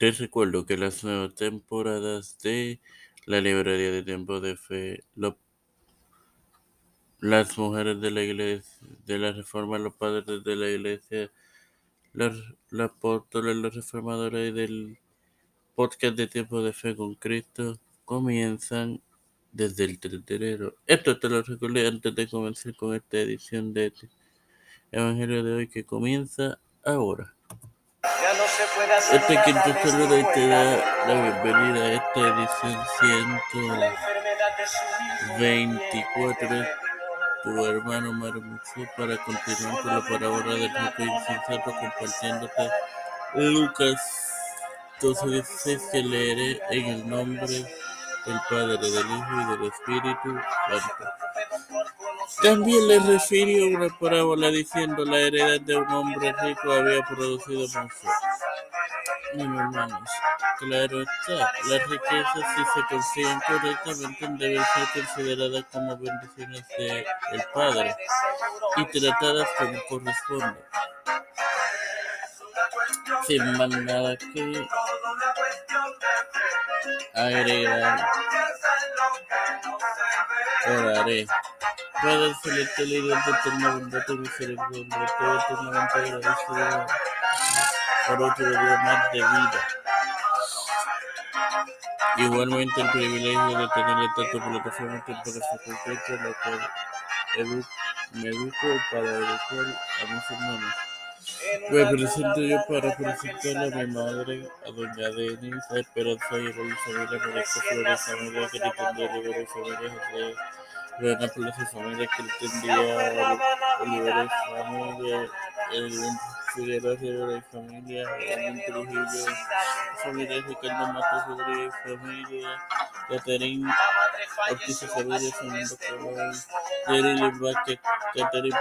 Te recuerdo que las nuevas temporadas de la Librería de Tiempo de Fe, las mujeres de la iglesia, de la reforma, los padres de la iglesia, los, los apóstoles, los reformadores y del podcast de Tiempo de Fe con Cristo comienzan desde el 3 de enero. Esto te lo recordé antes de comenzar con esta edición de este Evangelio de hoy que comienza ahora. Este quinto saludo te da la bienvenida a esta edición La enfermedad de su hijo. 124 de tu hermano Mario Muxo para continuar con la parábola del rico insensato compartiéndote Lucas 12:16 que leeré en el nombre del Padre, del Hijo y del Espíritu Santo. También le refirió una parábola diciendo la heredad de un hombre rico había producido mucho. Bueno, hermanos, claro está, las riquezas si se consiguen correctamente deben ser consideradas como bendiciones del Padre y tratadas como corresponde. Sin más nada que agregar, oraré. Padre celestial y Dios de eterna bondad y misericordia, estoy eternamente agradecido por otro día más de vida. Igualmente el privilegio de tener esta tu plataforma temporal concreta, la cual edu- me educo para educar a mis hermanos. Me presento yo para presentarle a mi madre, a doña Denis, a Esperanza y a la familia María Flores, familia de Olivera y familia José, Reina Plaza, familia Cristian Díaz, Olivera y familia, Figueroa Rivera familia, el Trujillo, familia Ricardo Matos Rodríguez, familia, Caterín Ortiz Familia, Fernando Jerry Vázquez, Caterín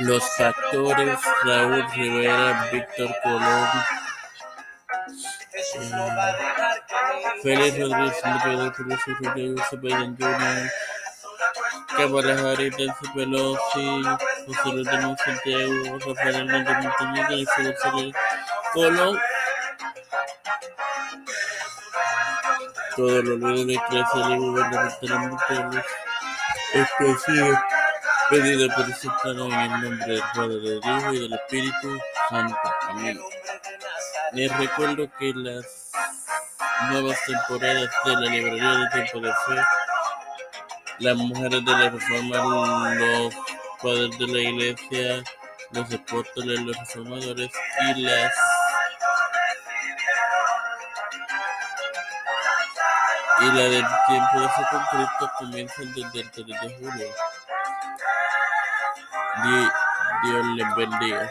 los factores Raúl Rivera, Víctor Colón, eh, Félix Rodríguez, Pedro Pérez, Rodríguez, Biden Jr., Nancy Pelosi, José Luis de Santiago, Rafael Hernández Montañez, Colón, todos los líderes eclesiales y gubernamentales expresivos pedido presentado en el nombre del Padre, del Hijo y del Espíritu Santo. Amén. Les recuerdo que las nuevas temporadas de la librería de tiempo de fe, las mujeres de la reforma, los padres de la iglesia, los apóstoles, los reformadores y las y la del tiempo de fe con Cristo comienzan desde el 3 de julio. Di- Dios les bendiga.